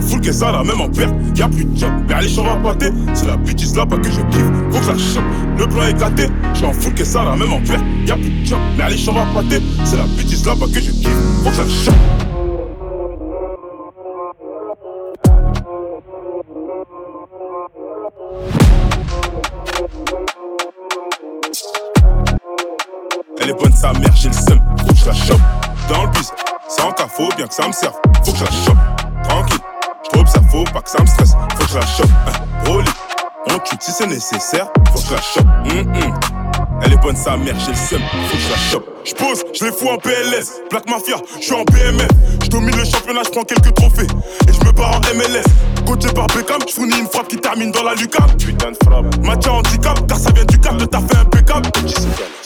J'en fous que ça la même en perte. Y'a plus de job, mais allez, j'en va pâter. C'est la bêtise là-bas que je kiffe. Faut que ça chope. Le plan est gâté. J'en fous que ça la même en perte. Y'a plus de job, mais allez, j'en va pâter. C'est la bêtise là-bas que je kiffe. Faut que ça chope. Elle est bonne sa mère, j'ai le seum, faut que je la chope. Dans le bus, sans cas, faut bien que ça me serve, faut que je la chope. Tranquille, ça faut pas que ça me stresse. Faut que je la chope. Hein, on tue si c'est nécessaire. Faut que je la chope. Hum, hum. Elle est bonne sa mère, j'ai le seum. Faut que je la chope. J'pose, je les fous en PLS. Black Mafia, je suis en BMF. Je domine le championnat, je prends quelques trophées. Et je me barre en MLS. Coaché par Beckham, je fournis une frappe qui termine dans la lucarne. Putain de frappe. Match handicap, car ça vient du cap, le taf fait impeccable.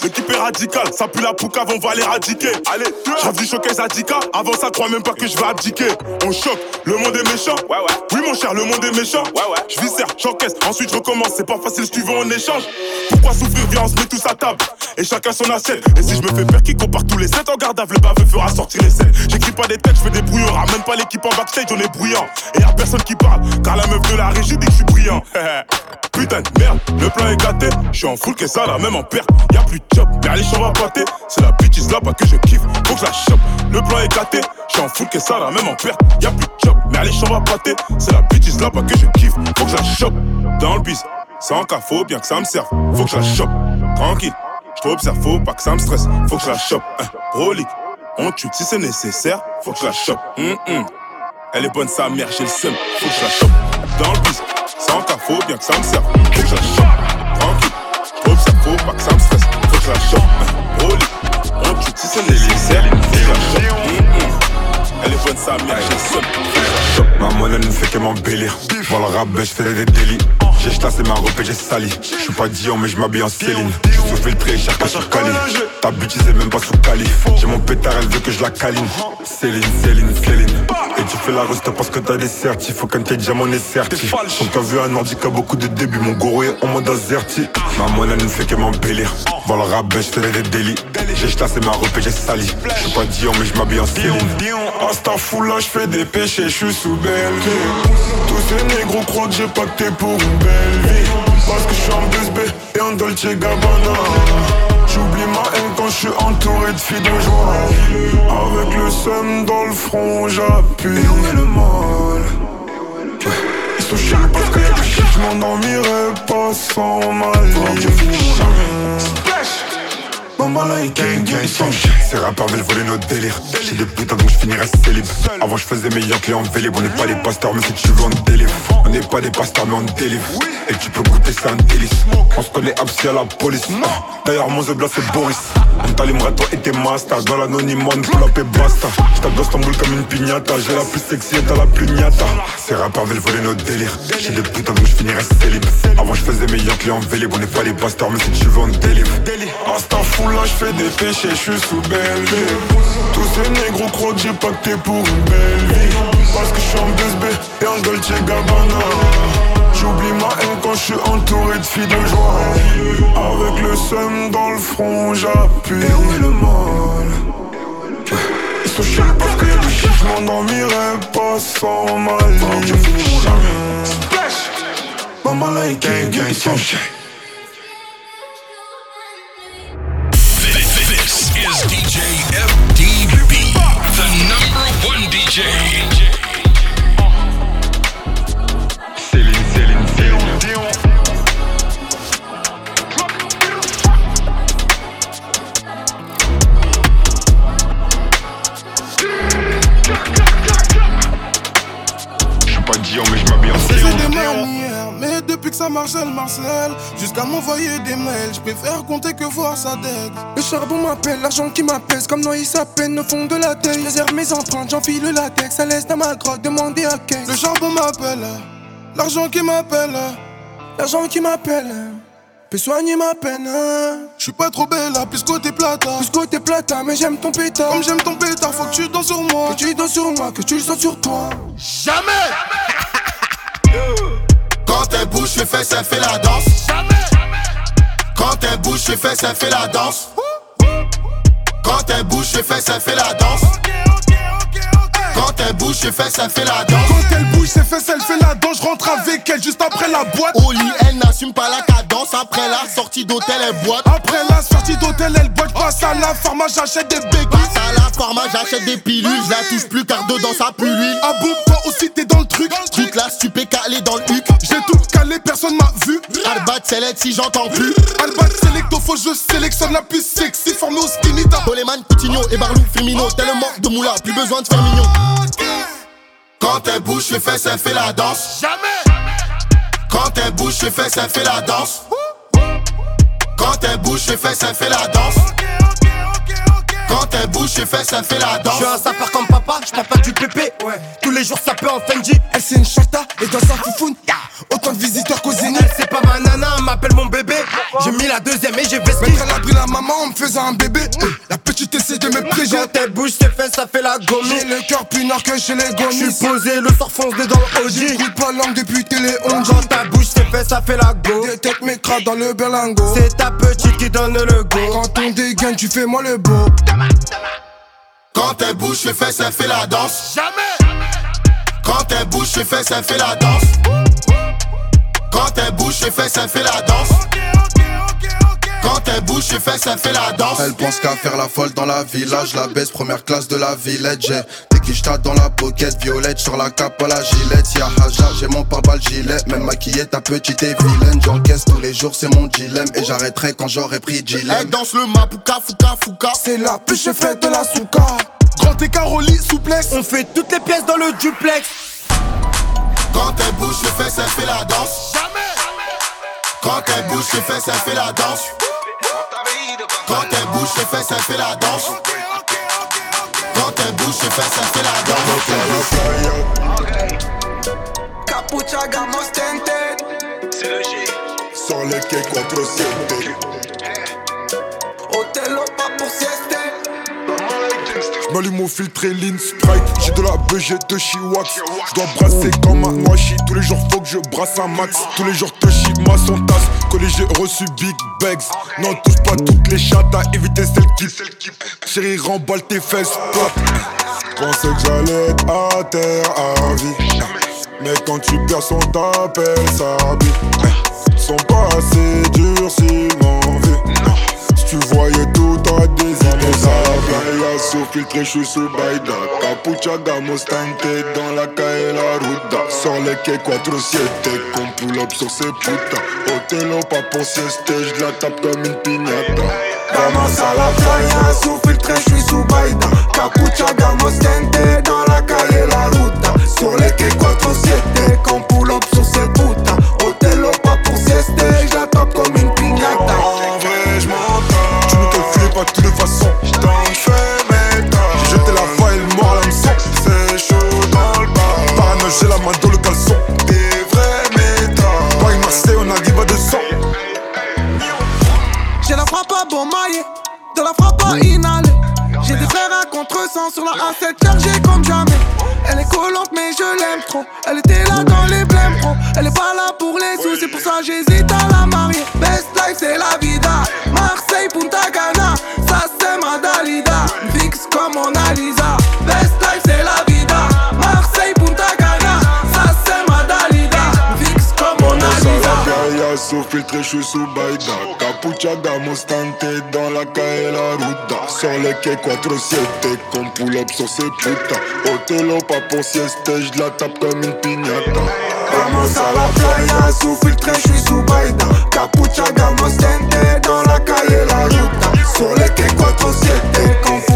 L'équipe est radicale, ça pue la poucave, on va l'éradiquer. Allez, j'avais du showcase Adika, avant ça, crois même pas que je vais abdiquer. On choque, le monde est méchant. Ouais, ouais. Oui, mon cher, le monde est méchant. Ouais, ouais. Je viscère, j'encaisse, ensuite je recommence. C'est pas facile si tu veux en échange. Pourquoi souffrir, viens, on se met tous table. Et chacun son assiette. Et si je me fais peur, qui compare tous les 7 en garde le baveux fera sortir les 7. J'écris pas des têtes, je fais des brouillards. Même pas l'équipe en backstage, on est bruyant. Et y'a personne qui parle, car la meuf de la régie dit que je suis brillant. Putain de merde, le plan est gâté. Je suis en full que ça, la même en perte. Y'a plus de job, mais allez, va pâter. C'est la bitch là-bas que je kiffe, faut que je la chope. Le plan est gâté, je suis en full que ça, la même en perte. Y'a plus de job, mais allez, va pâter. C'est la bitch là-bas que je kiffe, faut que je la chope. Dans le bis, sans cas, bien que ça me serve. Faut que je la chope, tranquille. J't'observe, faut pas que ça me stresse. Faut que je la chope, hein. On tue si c'est nécessaire, faut que je la chope. Hum, hum. Elle est bonne sa mère, j'ai le seum, faut que je la chope. Dans le bis, sans cas, bien que ça me serve. Faut que je la chope, tranquille. J't'observe, faut pas que ça me stresse. Faut que je la chope, hein. On tue si c'est nécessaire, faut que je la chope. Hum. Elle est bonne sa mère, j'ai le seum, je. Ma monnaie ne fait que m'embellir. Le rap, je fais des délits. J'ai chassé ma robe et j'ai sali. Je suis pas Dion, mais je m'habille en Céline. Je suis filtré, cher que sur Cali. Ta bitch, c'est même pas sous Cali. J'ai mon pétard, elle veut que je la câline. Céline, Céline, Céline. Et tu fais la reste parce que t'as des certifs. Faut qu'un tes diamant est certif. Donc t'as vu un a beaucoup de débuts. Mon goro est en mode azerti. Ma monnaie ne fait que m'embellir. Voir le rap, je fais des délits. J'ai chassé ma robe et j'ai sali. Je suis pas Dion, mais je m'habille en Céline. Insta full là, je fais des péchés, je suis sous belle Tous ces négros croient que j'ai pacté pour une belle vie Parce que je suis en 2B et en Dolce Gabbana. J'oublie ma haine quand je suis entouré de filles de joie. Avec le seum dans le front, j'appuie. Et on est le mal. Ils sont chiants parce que je m'endormirai pas sans ma ligne Maman là, gang gang Ces rappeurs veulent voler notre délire J'ai des putains donc je finirai célib. Avant je faisais meilleur client vélib. On n'est pas les pasteurs mais si tu veux on délivre. On n'est pas des pasteurs mais on délivre. Et tu peux goûter c'est un délice. On se connaît absi à la police. D'ailleurs mon zebla c'est Boris On t'allumerait toi et tes masters Dans l'anonymat up et basta J'tape boule comme une pignata J'ai la plus sexy et t'as la plus niata Ces rappeurs veulent voler notre délire J'ai des putains donc je finirai célib. Avant je faisais meilleur client vélib On n'est pas les pasteurs mais si tu veux on délivre Insta fou là je fais des péchés, je suis sous belle Tous ces négros croient que j'ai pacté pour une belle vie. Parce que je suis en 2B et en Dolce Gabbana J'oublie ma haine quand je suis entouré de filles de joie. Avec le seum dans le front, j'appuie. Et où est le mal. Ils sont chiants parce que je m'endormirai pas sans ma ligne Maman gang gang, ils sont chiants is DJ FDB, the number one DJ. Depuis que ça marcelle, Marcel, jusqu'à m'envoyer des mails, je préfère compter que voir sa dette. Le charbon m'appelle, l'argent qui m'apaise, comme Noïs sa peine au fond de la tête. Je mes empreintes, j'enfile le latex, ça laisse dans ma grotte, demander à quest Le charbon m'appelle, l'argent qui m'appelle, l'argent qui m'appelle. Peut soigner ma peine. Je suis pas trop belle, plus côté plata. Plus côté plata, mais j'aime ton pétard. Comme j'aime ton pétard, faut que tu danses sur moi. Que tu danses sur moi, que tu le sens sur toi. Jamais! Quand elle bouge, je fais, ça fait la danse. Quand elle bouge, je fais, ça fait la danse. Quand elle bouge, je fais, ça fait la danse. Quand elle bouge, je fais, ça fait la danse. Quand elle bouge, c'est fait, elle fait la danse. Je rentre avec elle juste après la boîte. Au lit, elle n'assume pas la cadence. Après la sortie d'hôtel, elle boite. Après la sortie d'hôtel, elle boite. Passe à la pharma, j'achète des béquilles. Passe à la pharma, j'achète des pilules. Je la touche plus car dedans ça pue l'huile. Ah bon, toi aussi t'es dans le truc. Toute la stupé calé dans le huc. J'ai tout calé, personne m'a vu. Albat select si j'entends plus. Albat selecto, faut je sélectionne la plus sexy, formée au skinny. Boleman, Coutinho et Barlou, Firmino. Tellement de moula, plus besoin de faire mignon. Quand elle bouge, je fais, ça fait la danse. Jamais! Quand elle bouge, je fais, ça fait la danse. Quand elle bouge, je fais, ça fait la danse. Quand elle bouge, je fais, ça fait la danse. Je suis un sapeur comme papa, je pas du pépé. Ouais. Tous les jours, ça peut en Fendi. Elle c'est une chata et dans sa foufoune. Autant de visiteurs qu'aux Elle c'est pas ma nana, elle m'appelle mon bébé. J'ai mis la deuxième et j'ai. Mais elle a pris la maman en me faisant un bébé. La petite essaie de me piéger. Quand elle bouge, c'est fait, ça fait la gomme. J'ai le cœur plus nord que chez les gommis. Je suis posé, le sort fonce dans le OG. J'écoute pas langue depuis télé on Quand ta bouche, c'est fait, ça fait la go. Des têtes m'écrasent dans le berlingot. C'est ta petite qui donne le go. Quand on dégaine, tu fais moi le beau. Quand elle bouge, je fais, ça fait la danse. Jamais! Quand elle bouge, je fais, ça fait la danse. Quand elle bouge, je fais, ça fait la danse. Quand elle bouge, je fais, ça fait la danse. Elle pense qu'à faire la folle dans la village. La baisse, première classe de la villette. J'ai des quichetas dans la pocket, violette sur la cape à la gilette. Y'a Haja, j'ai mon pare-balles gilet. Même maquillée, ta petite et vilaine. J'encaisse tous les jours, c'est mon dilemme. Et j'arrêterai quand j'aurai pris Gilem. Elle danse le mapuka, fouka, fouka. C'est la plus chefette de la souka. Grand écart au lit, souplex. On fait toutes les pièces dans le duplex. Quand elle bouge, je fais, ça fait la danse. Jamais! Quand elle bouge, je fais, ça fait la danse. Quand elle bouge, je fais, ça fait la danse. Quand elle bouge, je fais, ça fait la danse. Capucha gamos tinted. C'est le G. Sur les quais 4 Hôtel pas pour sieste. J'm'allume au filtre et Sprite J'ai de la BG de Chiwax J'dois brasser comme un noachi Tous les jours faut que je brasse un max. Tous les jours te ma son tasse. Collé j'ai reçu big bags Non touche pas toutes les chattes à éviter celles qui Chérie remballe tes fesses pop. Pensais que j'allais être à terre à vie. Mais quand tu perds son t'appelle ça bite. Sont pas assez durs s'ils vu Si tu voyais tout t'aurais des idées ça Bella sous filtre je suis sous Baïda Capucha gamos tinted dans la calle la ruta. Sur les quais 4-7 qu'on pull up sur ces putas Hôtel pas pour sieste je la tape comme une piñata. Vamos a la playa, sous filtre, je suis sous Baïda. Capucha gamos tinted dans la Gamos tinted dans la calle la ruta les quais 4-7 qu'on pull up sur ces putas Hôtel pas pour sieste, je la tape comme une piñata. Vamos a la playa, sous filtre, je suis sous Baïda. Capucha gamos tinted dans la calle la ruta les quais 4-7 qu'on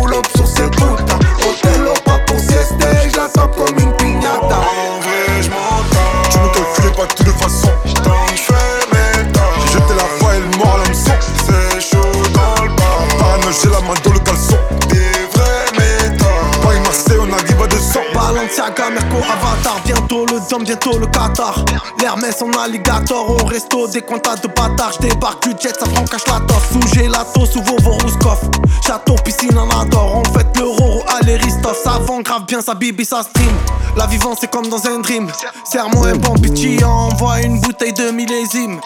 Son alligator au resto. Des comptas de bâtard, j'débarque du jet, ça prend cache la toffe. Sous gelato, sous Vovorouskov. Château, piscine, en adore. On fait le roro à l'Eristoff. Ça vend grave bien, sa bibi, ça stream. La vivance, c'est comme dans un dream. Serre-moi un bon pitchy, envoie une bouteille de millésime.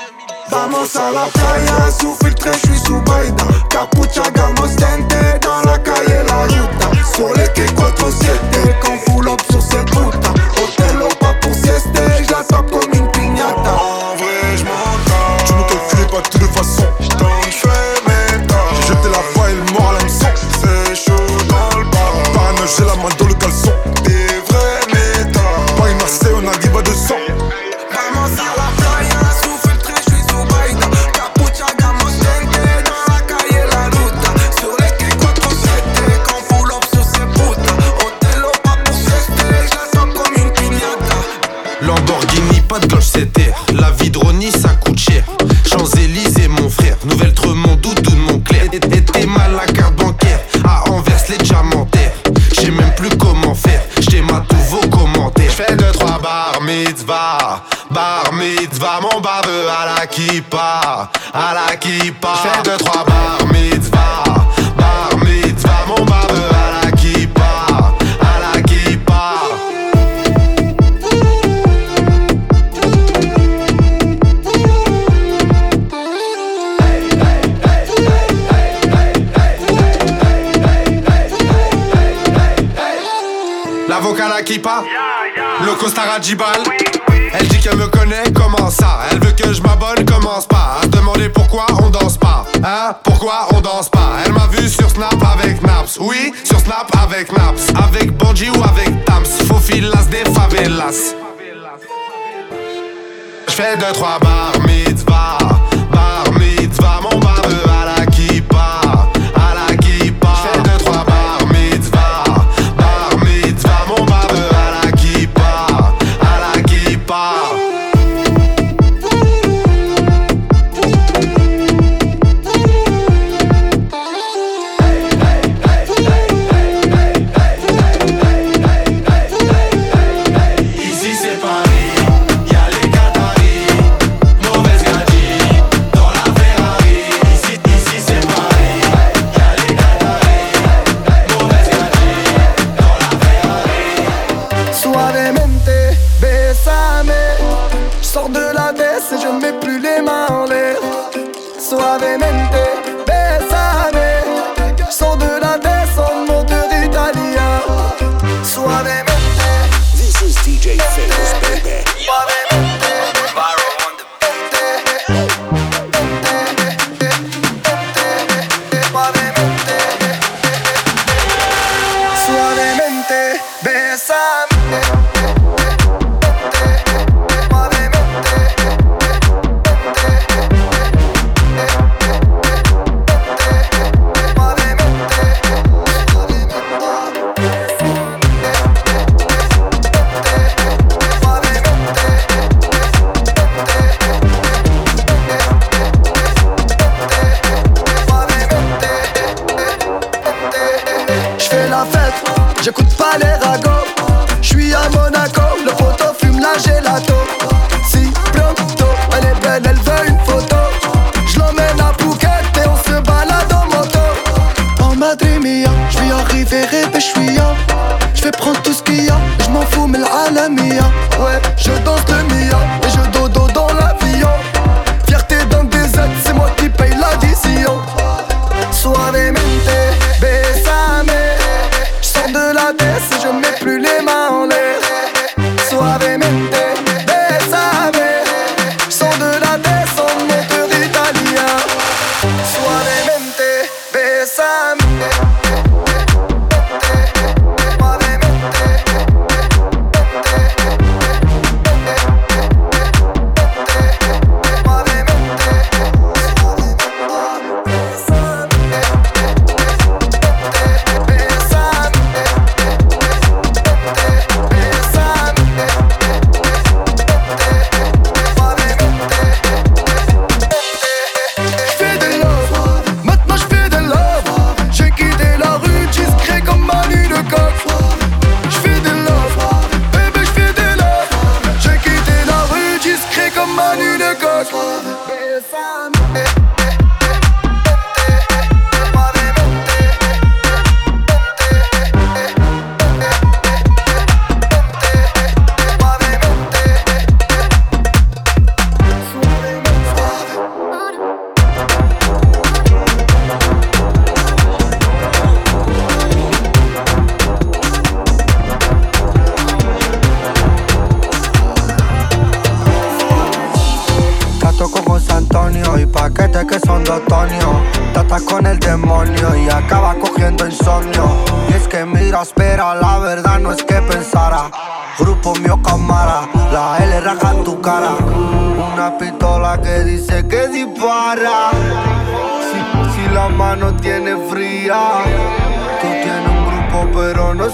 Vamos a la playa, sous filtre, j'suis sous baïda. Capucha, gamos, tente, dans la calle, la yuta. Sur les quais 4-7, quand full up sur cette route. Hôtel, pas pour sieste, j'la tape comme Hasta kippa, à la kippa. J'fais deux, trois bar mitzvah, bar mitzvah, mon baveux à la kippa, à la kippa. L'avocat à la kippa, le costard à Jibal. pas à se demander pourquoi on danse pas. Hein, pourquoi on danse pas? Elle m'a vu sur Snap avec Naps. Oui, sur Snap avec Naps. Avec Banji ou avec Tams. Faufilas des favelas. J'fais deux, trois bar mitzvah. Bar mitzvah, mon barbe à la kippa.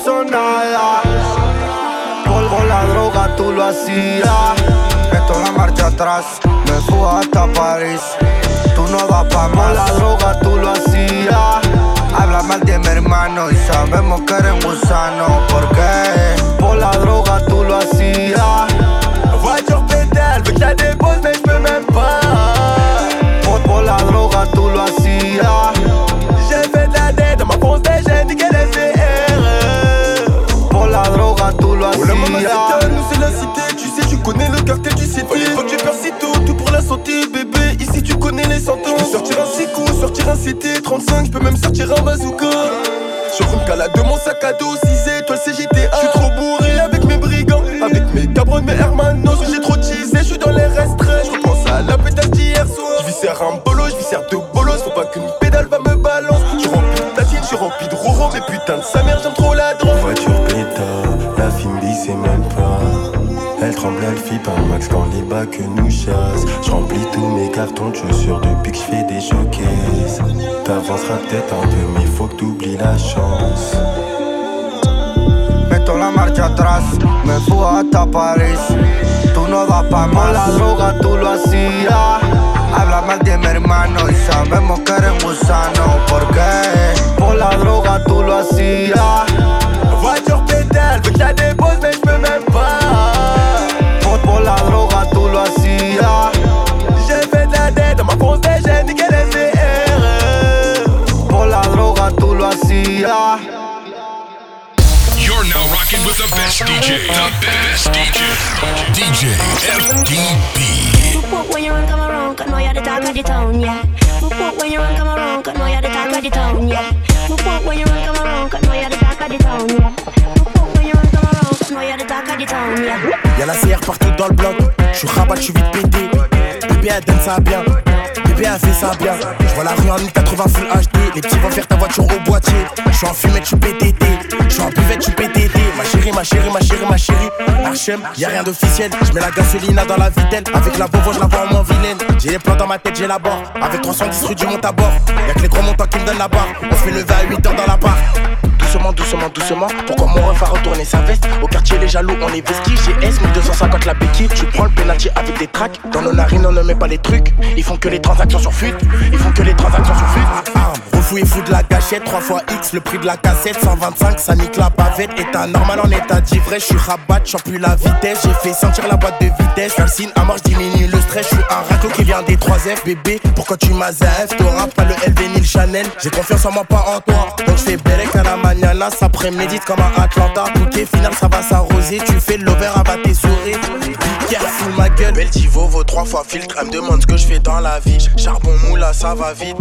Pero no son nada. Por, la droga tú lo hacías. Esto la marcha atrás, me fui hasta París. Tú no vas pa' más, la droga tú lo hacías. Habla mal de mi hermano y sabemos que eres gusano. ¿Por qué? Por la droga tú lo hacías. Voiture pédale, veux que la dépose mais même pas. Por, por la droga tú lo hacías. Tú lo Oh la maman hacías. nous c'est la cité, tu sais, tu connais le quartier du cité. Faut que tu perds si tôt, tout pour la santé, bébé. Ici tu connais les sentences. Sortir un coups, sortir un CT 35, j'peux même sortir un bazooka. Je roule qu'à la de mon sac à dos, 6 étoiles CGTA. J'suis trop bourré avec mes brigands, avec mes cabrons, mes hermanos. J'ai trop teasé, j'suis dans les restreints. J'repense à la pétage d'hier soir. J'viscère un bolo, j'viscère deux bolos. Faut pas qu'une pédale va me balance. J'suis rempli de platine, j'suis rempli de roro. Mais putain de sa mère, j'aime trop la drogue. Tremble, elle fit pas max quand les bacs nous chassent. Je remplis tous mes cartons, je suis sûr depuis que je fais des showcases. T'avanceras peut-être un peu, mais faut que t'oublies la chance. Meto la marcha atrás, me fui hasta París. Tú no das pa' más, la droga tú lo hacías. Habla mal de mi hermano y sabemos que eres gusano. ¿Por qué? Por la droga tú lo hacías. Voiture pédale, veux que la dépose, mais j'peux même pas. Now rocking with the best DJ. The best DJ. DJ FDB. When you run come around, cause know you're the talk of the town, yeah. When you run come around, cause know you're the talk of the town, yeah. When you run come around, cause know you're the talk of the town, yeah. Boop boop when you run come around, cause know you're the talk of the town, yeah. Y'a la CR partout dans le bloc. J'suis rabat, j'suis vite pété. Bébé, elle donne ça bien. Bébé, elle fait ça bien. J'vois la rue en 1080 full HD. Les petits vont faire ta voiture au boîtier. J'suis en fumette, j'suis PTT. J'suis en buvette, j'suis PTT. Ma chérie, ma chérie, ma chérie, ma chérie. Archem, y'a rien d'officiel. J'mets la gasolina dans la vitelle. Avec la Volvo, j'la vois en moins vilaine. J'ai les plans dans ma tête, j'ai la barre. Avec 310 rue du à bord. Y'a que les gros montants qui me donnent la barre. On fait lever à 8 heures dans la barre. Doucement, doucement. Pourquoi mon ref a retourné sa veste Au quartier, les jaloux, on est vesquis. GS 1250 la béquille. Tu prends le penalty avec des tracks. Dans nos narines, on ne met pas les trucs. Ils font que les transactions sur fuite. Ils font que les transactions sur fuite. Ah, refou et fou de la gâchette. 3 fois X, le prix de la cassette. 125, ça nique la bavette. État normal en état d'ivresse. Je suis rabat, j'en plus la vitesse. J'ai fait sentir la boîte de vitesse. Calcine à marche, diminue le Je suis un raclo qui vient des 3F. Bébé, pourquoi tu m'as ZF T'auras pas le LV ni le Chanel. J'ai confiance en moi, pas en toi. Donc je fais Bellec à la mañana. Ça prémédite comme un Atlanta. Ok, final, ça va s'arroser. Tu fais l'over, à tes souris. Careful, ma gueule. Beltivo vaut trois fois filtre. Elle me demande ce que je fais dans la vie. Charbon moula, ça va vite.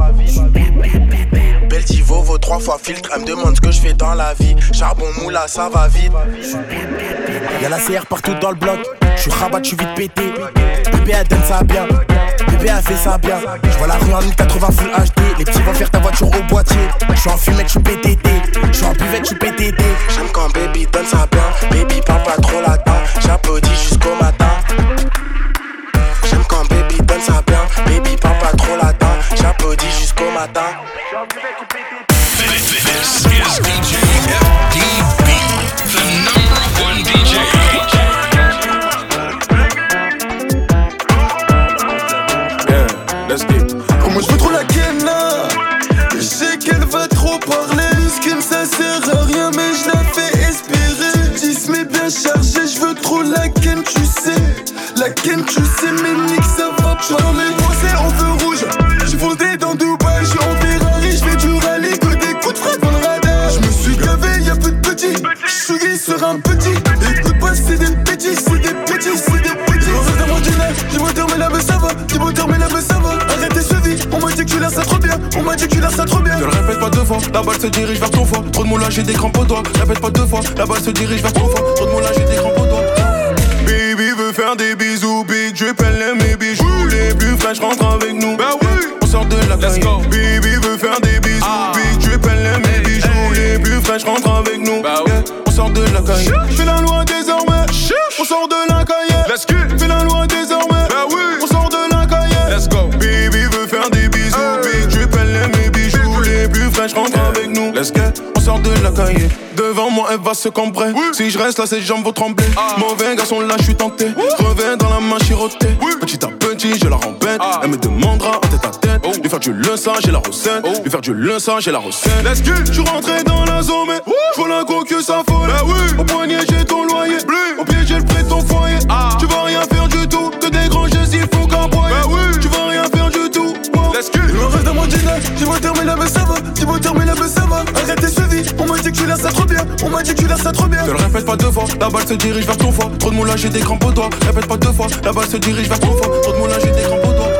Beltivo vaut trois fois filtre. Elle me demande ce que je fais dans la vie. Charbon moula, ça va vite. Y'a la CR partout dans le bloc. J'suis rabat, j'suis vite pété. Bébé, elle donne ça bien. Bébé, elle fait ça bien. J'vois la rue en 1080 full HD. Les petits vont faire ta voiture au boîtier. J'suis en fumette, j'suis PTT. J'suis en buvette, j'suis PTT. J'aime quand baby donne ça bien. Baby, parle pas trop latin. J'applaudis jusqu'au matin. J'aime quand baby donne ça bien. Baby, parle pas trop latin. J'applaudis jusqu'au matin. This is DJ des crampes aux doigts. Répète pas deux fois, la balle se dirige vers ton foie. Trop de moulage, j'ai des crampes aux doigts. Baby veut faire des bisous, big je pèle mes bijoux Les plus fraîches rentrent avec nous Bah oui On sort de la Let's go. Bibi veut faire des bisous. Ah. Big drip, elle aime les bijoux. Les plus fraîches rentrent avec nous. Bah ouais, on sort de la caille. Fais la loi désormais. On sort de la cahier. Let's go. Fais la loi désormais. Bah oui. On sort de la cahier. Let's go. Bibi veut faire des bisous. Big drip, elle aime les bijoux. Les plus fraîches rentrent avec nous. Let's go. De la caille. Devant moi, elle va se cambrer. Si je reste là, ses jambes vont trembler. Ah. Mauvais garçon, là, je suis tenté. Reviens dans la main chirotée. Petit à petit, je la rembête. Ah. Elle me demandera en tête à tête. Oh. Lui faire du leçon, j'ai la recette. Lui faire du leçon, j'ai la recette. Let's go. Je suis rentré dans la zone, mais je la go que ça folle. Oui. Au poignet, j'ai ton loyer. Au pied, j'ai le prix de ton foyer. Ah. Tu vas rien faire du tout. Que des grands gestes, il faut. Bah oui. Tu vas rien faire du tout. Go. Il me reste dans mon dîner, j'ai beau terminer mais ça va, j'ai beau terminer mais ça va Arrête tes suivis, on m'a dit que tu laisses ça trop bien, on m'a dit que tu laisses ça trop bien Te le répète pas deux fois, la balle se dirige vers ton foie. Trop de moulage et des crampes au doigt. Répète pas deux fois, la balle se dirige vers ton foie. Trop de moulage et des crampes au doigt.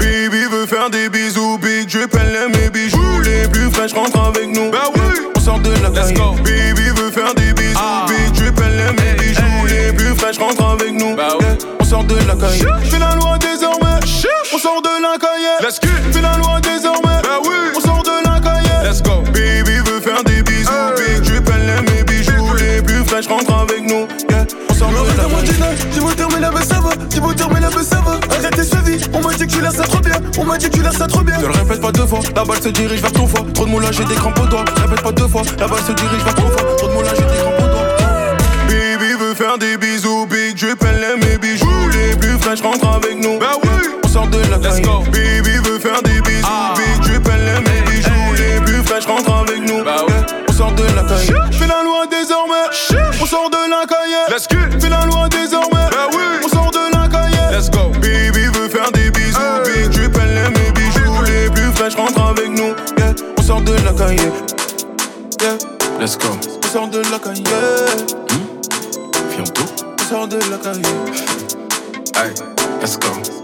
Bibi veut faire des bisous. Big elle aime mes bijoux. Les plus fraîches rentrent avec nous. Bah oui, on sort de la Let's caille. go. Bibi veut faire des bisous. Ah. Big elle aime mes bijoux. Les plus fraîches rentrent avec nous. Bah ouais, on sort de la caille. Fais la loi désormais. On sort de la cahier. Let's go. Fais la loi désormais. Bah oui. On sort de la cahier. Let's go. Bibi veut faire des bisous. Big drip, elle aime mes bijoux. Les plus fraîches rentrent avec nous. Yeah. On sort de la dîner, j'ai beau terminer mais ça va, j'ai beau terminer mais ça va Arrête tes suivis, on m'a dit que tu laisses ça trop bien, on m'a dit que tu laisses ça trop bien Te le répète pas deux fois, la balle se dirige vers ton foie. Trop de moulage et des crampes au doigt. Répète pas deux fois, la balle se dirige vers ton foie. Trop de moulage et des crampes au doigt. Bibi veut faire des bisous. Big elle aime mes bijoux. Les plus fraîches rentrent avec nous. Bah oui, on sort de la Let's caille. go. Bibi veut faire des bisous. Ah. Big elle aime mes bijoux. Les plus fraîches rentrent avec nous. Bah ouais, on sort de la caille. Fais la loi désormais. On sort de la cahier. Let's go. Fais la loi désormais. Bah oui. On sort de la cahier. Let's go. Bibi veut faire des bisous. Big drip, elle aime mes bijoux. Les plus fraîches rentrent avec nous. Yeah, on sort de la caille. Yeah, let's go. On sort de la cahier. Bientôt. On sort de la cahier. Hey, let's go.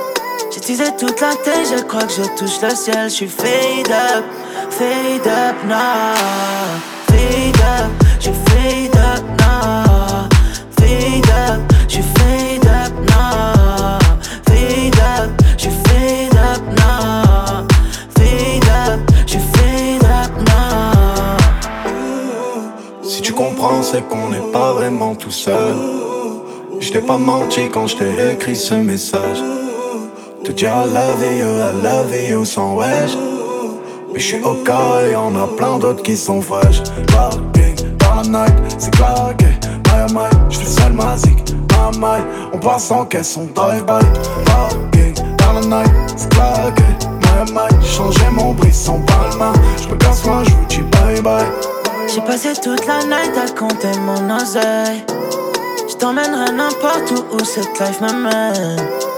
Teasé toute la tête, je crois que je touche le ciel. Je suis fade up, fade up now. Fade up, je suis fade up now. Fade up, je suis fade up now. Fade up, je suis fade up now. Fade up, je suis fade up now. Si tu comprends, c'est qu'on n'est pas vraiment tout seul. Je t'ai pas menti quand je t'ai écrit ce message. Te dire I love you, I love you sans wesh. Mais je suis au cas et y'en a plein d'autres qui sont fraîches. Parking dans la night, c'est claqué. My my, je suis seul magique. My my, on passe en caisse, on drive-by. Parking dans la night, c'est claqué. My my, changer mon brisson palma. Je me casse moi, je vous dis bye bye. J'ai passé toute la night à compter mon oseille. Je t'emmènerai n'importe où où cette life m'amène.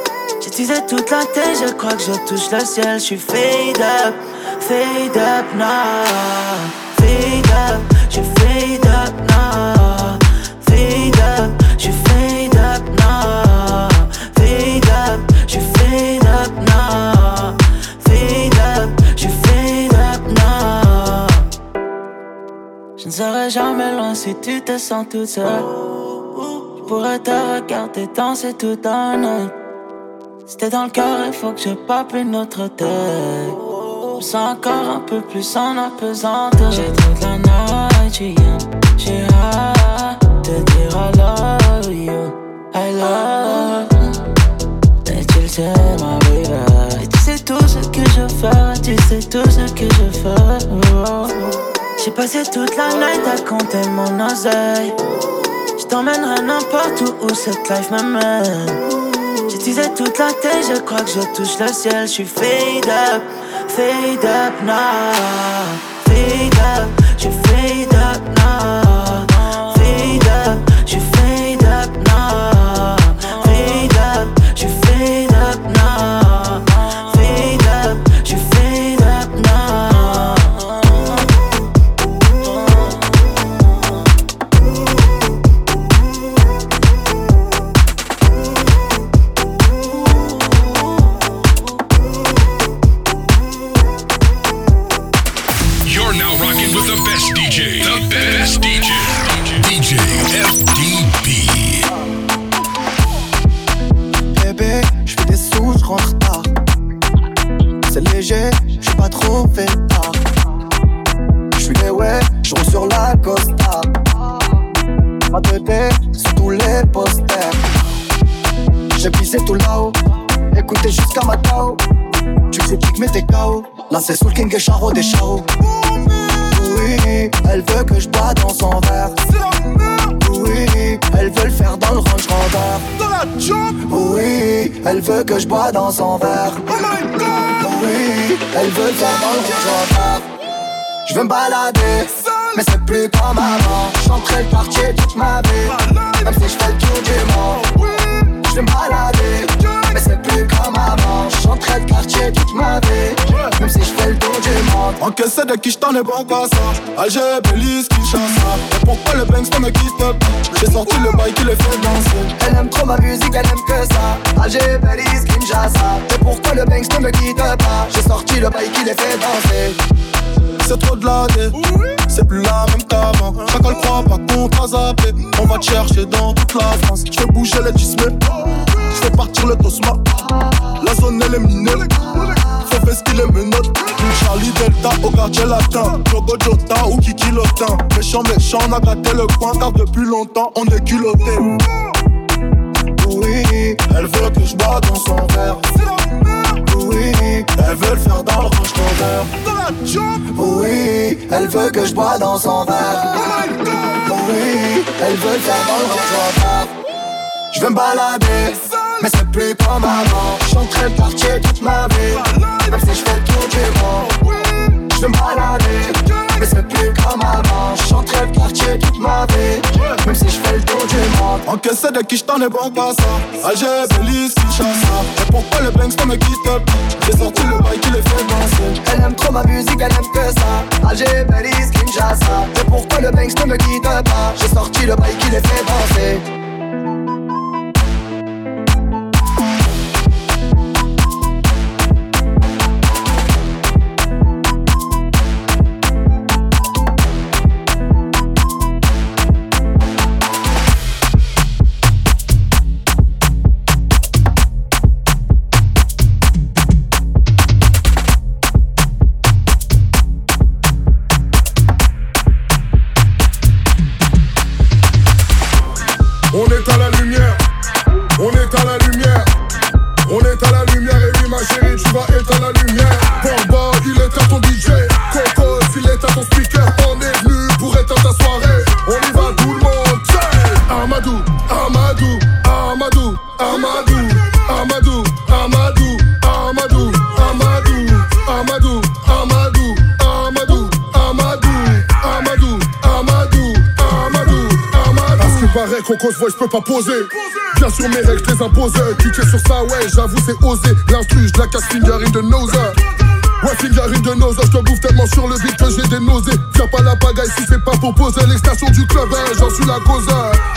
Teasé toute la tête, je crois que je touche le ciel. Je suis fade up, fade up now. Fade up, je fade up now. Fade up, je fade up now. Fade up, je fade up now. Fade up, je fade up now. Je ne serai jamais loin si tu te sens toute seule. Je pourrais te regarder danser tout un night. C'était dans le cœur, il faut que je pape une autre tête. Je me sens encore un peu plus en apesanteur. J'ai toute la night. J'ai hâte de dire I love you. I love. Et tu le sais, ma baby. Et tu sais tout ce que je fais. Tu sais tout ce que je fais. J'ai passé toute la night à compter mon oseille. Je t'emmènerai n'importe où où cette life m'amène. Teasé toute la tête, je crois que je touche le ciel. Je suis fade up, fade up now. Fade up, je fade up now. Là c'est Soul King et Charo des Charo. Oui, elle veut que je bois dans son verre. Oui, elle veut le faire dans le Range Rover. Dans la job. Oui, elle veut que je bois dans son verre. Oh my god. Oui, elle veut le faire dans le Range Rover. Je veux me balader, mais c'est plus comme avant. J'entrais le quartier toute ma vie, même si je fais le tour du monde. Je veux me balader, J'entrais le quartier toute ma vie, même si je fais le tour du monde. Encaissé de qui j't'en ai bon qu'à ça Alger, Belize, Kinshasa Et pourquoi le Banks ne me quitte pas? J'ai sorti le bail qui les fait danser Elle aime trop ma musique, elle aime que ça. Alger, Belize, Kinshasa. Et pourquoi le Banks ne me quitte pas? J'ai sorti le bail qui les fait danser. C'est trop de la dé, c'est plus la même qu'avant. Chacal croit pas qu'on t'a zappé. On va te chercher dans toute la France. Je fais bouger les dismets, je fais partir le tosma. Minée, faut faire ce qu'il est menottes. Charlie Delta au quartier latin. Togo Jota ou Kiki Lotin. Méchant, méchant, on a gâté le coin car depuis longtemps on est culotté. Oui, Elle veut que je bois dans son verre. oui, Elle veut le faire dans le range. Dans la oui, elle veut que je bois dans son verre. Oui, elle veut le faire dans le Range. Je veux me balader, mais c'est plus comme avant. J'entrais le quartier toute ma vie, même si je fais le tour du monde. Je me balader, mais c'est plus comme avant. J'entrais le quartier toute ma vie, même si je fais le tour du monde. Encaissé de qui j't'en ai bon qu'à ça Alger, Belize, Kinshasa Et pourquoi le Banks ne me quitte pas J'ai sorti le bail qui les fait danser Elle aime trop ma musique, elle aime que ça. Alger, Belize, Kinshasa. Et pourquoi le Banks ne me quitte pas? J'ai sorti le bail qui les fait danser. Les impose. Cliquer sur ça, ouais, j'avoue, c'est osé. L'instru, je la casse finger in the nose. Ouais, finger in the nose, je te bouffe tellement sur le beat que j'ai des nausées. Viens pas la pagaille si c'est pas pour poser l'extension du club, hein, j'en suis la cause.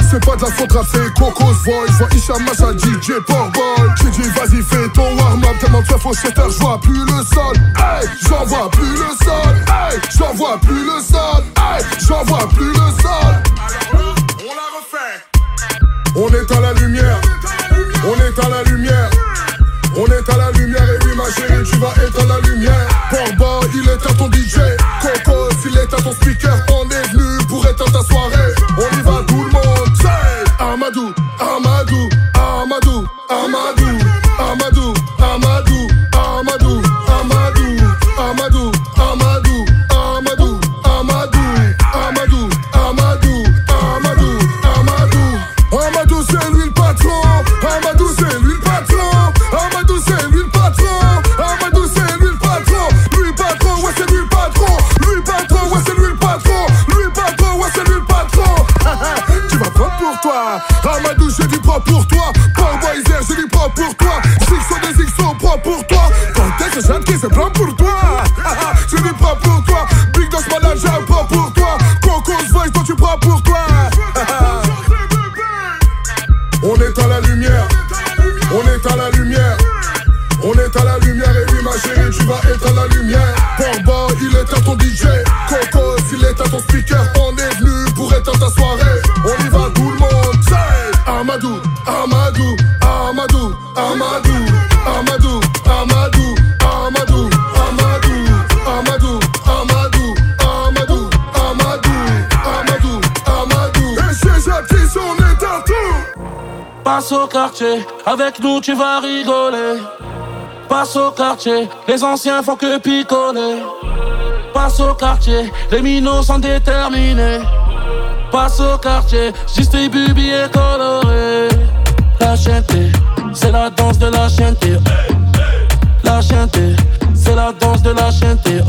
C'est pas de la faute rap, c'est Cocos Voice. Je vois Isha Macha, DJ Portboy. J'ai dit, vas-y, fais ton warm-up. Tellement de au shatter, je vois plus le sol. Hey, j'en vois plus le sol. Hey, j'en vois plus le sol. Hey, j'en vois plus le sol. On la refait. On est à la lumière, on est à la lumière, on est à la lumière et oui ma chérie tu vas être à la lumière. Portboy il est à ton DJ, Coco il est à ton speaker, on est venu pour être à ta soirée. On y va tout le monde, Amadou, quartier, avec nous tu vas rigoler. Passe au quartier, les anciens font que picoler. Passe au quartier, les minots sont déterminés. Passe au quartier, distribue billets colorés. La chienté, c'est la danse de la chienté. La chienté, c'est la danse de la chienté.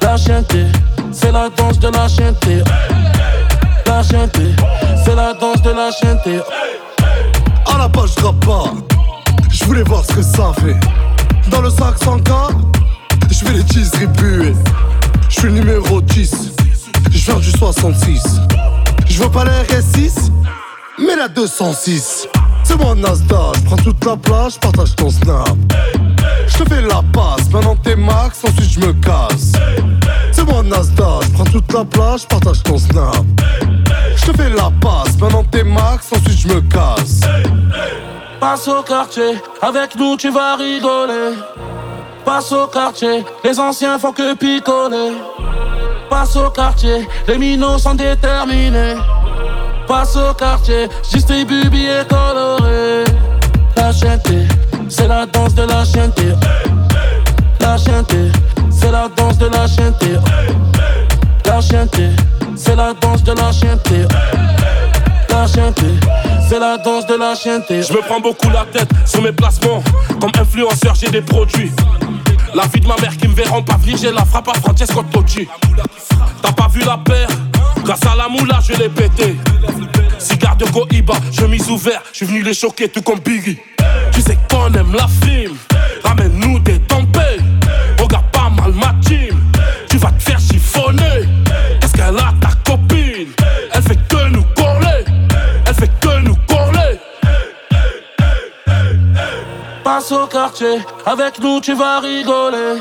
La chienté, c'est la danse de la chienté. La chienté, c'est la danse de la chienté. La base, je pas. Je voulais voir ce que ça fait. Dans le sac 100K, je vais les distribuer. Je suis numéro 10, je viens du 66. Je veux pas la RS6, mais la 206. C'est moi Nasdaq, je prends toute la place, je partage ton snap. Je te fais la passe, maintenant t'es max, ensuite je me casse. C'est moi Nasdaq, je prends toute la place, je partage ton snap. Je te fais la passe, maintenant t'es max, me casse. Passe au quartier, avec nous tu vas rigoler. Passe au quartier, les anciens font que picoler. Passe au quartier, les minots sont déterminés. Passe au quartier, distribue billets colorés. La chienté, c'est la danse de la chienté. La chienté, c'est la danse de la chienté. La chienté, c'est la danse de la chienté. La chienté, c'est la danse de la chienté. Je me prends beaucoup la tête sur mes placements. Comme influenceur, j'ai des produits. La vie de ma mère qui me verront pas venir, j'ai la frappe à Francesco Totti. T'as pas vu la paire? Grâce à la moula, je l'ai pété. Cigare de Goiba, chemise ouverte, je suis venu les choquer tout comme Biggie. Tu sais qu'on aime la film, ramène-nous des Passe au quartier, avec nous tu vas rigoler.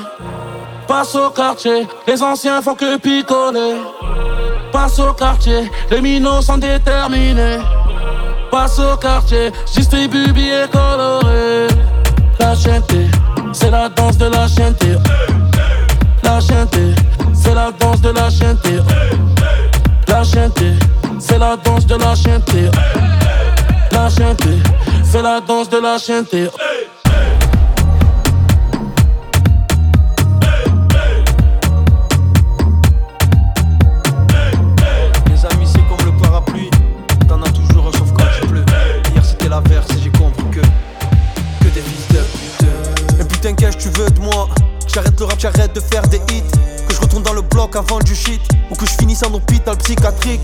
Passe au quartier, les anciens font que picoler. Passe au quartier, les minots sont déterminés. Passe au quartier, distribue billets colorés. La chienté, c'est la danse de la chienté. La chienté, c'est la danse de la chienté. La chienté, c'est la danse de la chienté. La chienté, c'est la danse de la chienté. Que J'arrête de faire des hits. Que je retourne dans le bloc avant du shit. Ou que je finisse en hôpital psychiatrique.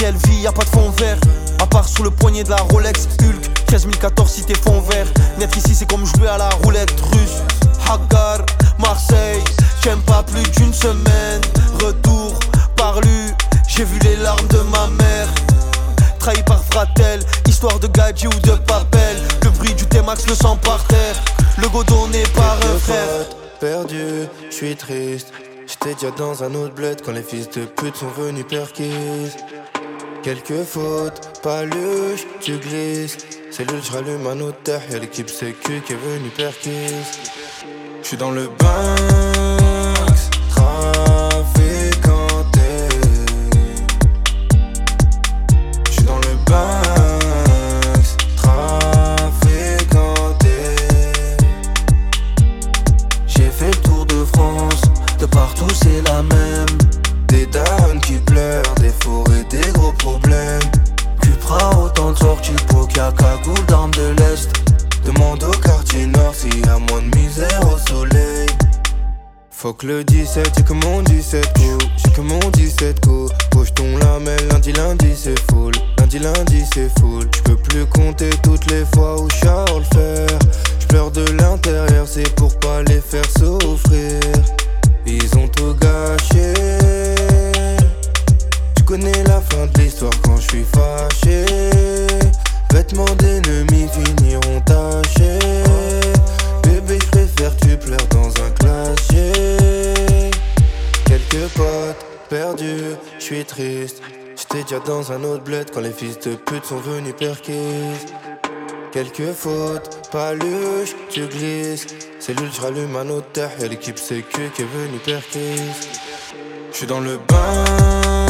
Réelle vie, y a pas de fond vert. À part sous le poignet de la Rolex Hulk. 13014 si t'es fond vert. Naître ici, c'est comme jouer à la roulette russe. Hagar, Marseille. J'aime pas plus d'une semaine. Retour par lu. J'ai vu les larmes de ma mère. Trahi par Fratel, histoire de gadget ou de papel. Le bruit du T-Max, le sang par terre. Le go donné par un frère. Perdu, je suis triste. J'étais déjà dans un autre bled quand les fils de pute sont venus perquises. Quelques fautes, pas luche, tu glisses. Cellule, je rallume un autre terre, y'a l'équipe sécu qui est venue perquise. Je dans le Banks, quand les fils de pute sont venus perquises. Quelques fautes, pas luche, tu glisses. Cellule, je rallume un autre terre, y'a l'équipe sécu qui est venue perquise. Je suis dans le Banks,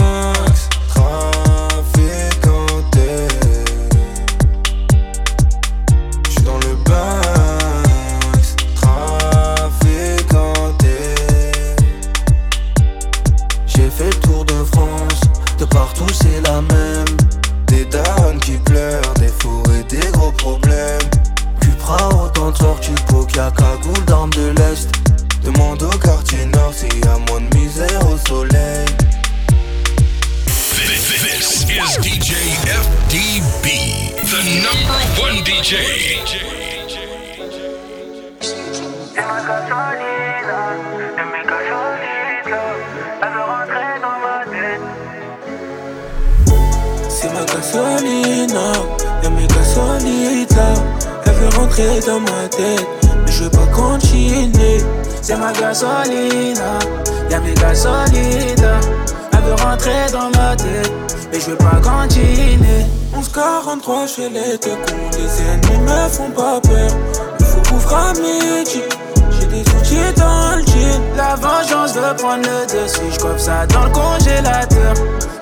je veux pas continuer. 1143, je les deux coups, les ennemis me font pas peur. Il faut couvrir à midi. J'ai des outils dans le jean. La vengeance veut prendre le dessus. Je ça dans le congélateur.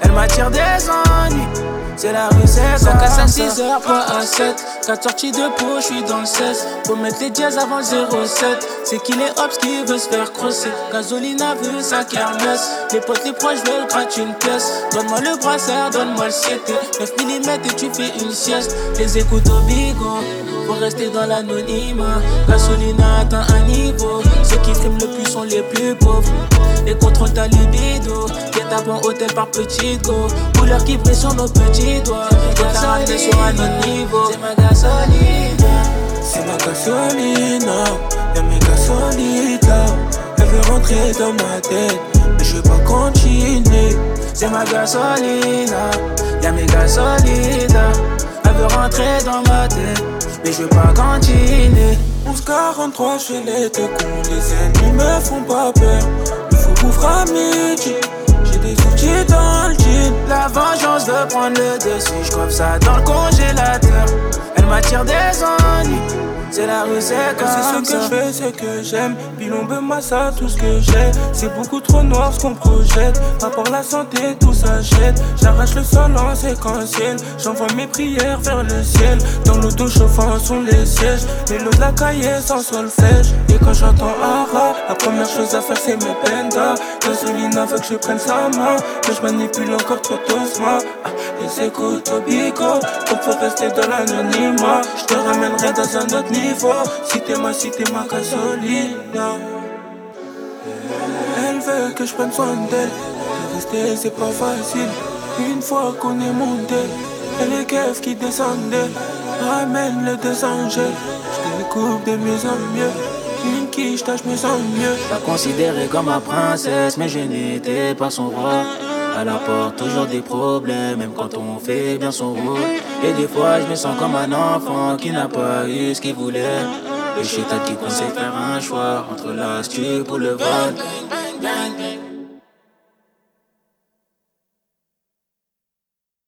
Elle m'attire des ennuis. C'est la Sans casse à 6 heures, pas à 7. 4 sorties de peau, je suis dans le 16. Faut mettre les dièses avant le 07. C'est qu'il est Hobbs qui veut se faire crosser. Gasolina veut sa kermesse. Les potes, les proches veulent gratter une pièce. Donne-moi le brassard, donne-moi le 7. 9 mm et tu fais une sieste. Les écoutes au bigot. Faut rester dans l'anonymat. Gasolina atteint un niveau. Ceux qui friment le plus sont les plus pauvres. Les contrôles ta libido. Guette avant hôtel par petit go. Couleur qui brille sur nos petits doigts. Gasolina sur un autre niveau. C'est ma gasolina. C'est ma gasolina. Y'a mes gasolitas. Elle veut rentrer dans ma tête. Mais je veux pas continuer. C'est ma gasolina. Y'a mes gasolitas. Elle veut rentrer dans ma tête. Mais je veux pas continuer. 1143, je les deux coups. Les ennemis me font pas peur. Il faut couvrir à midi. Dans le jean. La vengeance veut prendre le dessus. Je ça dans le congélateur. Elle m'attire des ennuis. C'est la rue, c'est comme C'est ce que je fais, c'est que j'aime. Bilombe, massa, tout ce que j'ai. C'est beaucoup trop noir ce qu'on projette. Pas pour la santé, tout s'achète. J'arrache le sol en séquentiel. J'envoie mes prières vers le ciel. Dans l'auto chauffant sont les sièges. Les lots de la cahier sans solfège. Et quand j'entends Ara, la première chose à faire c'est mes pendas. Gasolina veut que je prenne sa main. Mais je manipule encore trop doucement. Ah, les écoutes au bico. Donc faut rester dans l'anonymat. Je te ramènerai dans un autre niveau. Si t'es ma, si t'es ma gasolina. Elle veut que je prenne soin d'elle. De rester, c'est pas facile. Une fois qu'on est monté, et les keufs qui descendaient. Ramène les deux angels. Je découpe de mieux en mieux. Quiche, je me comme ma princesse, mais je n'étais pas son roi. Elle apporte toujours des problèmes, même quand on fait bien son rôle. Et des fois, je me sens comme un enfant qui n'a pas eu ce qu'il voulait. Le chétan qui conseille faire un choix entre l'astuce pour le vol.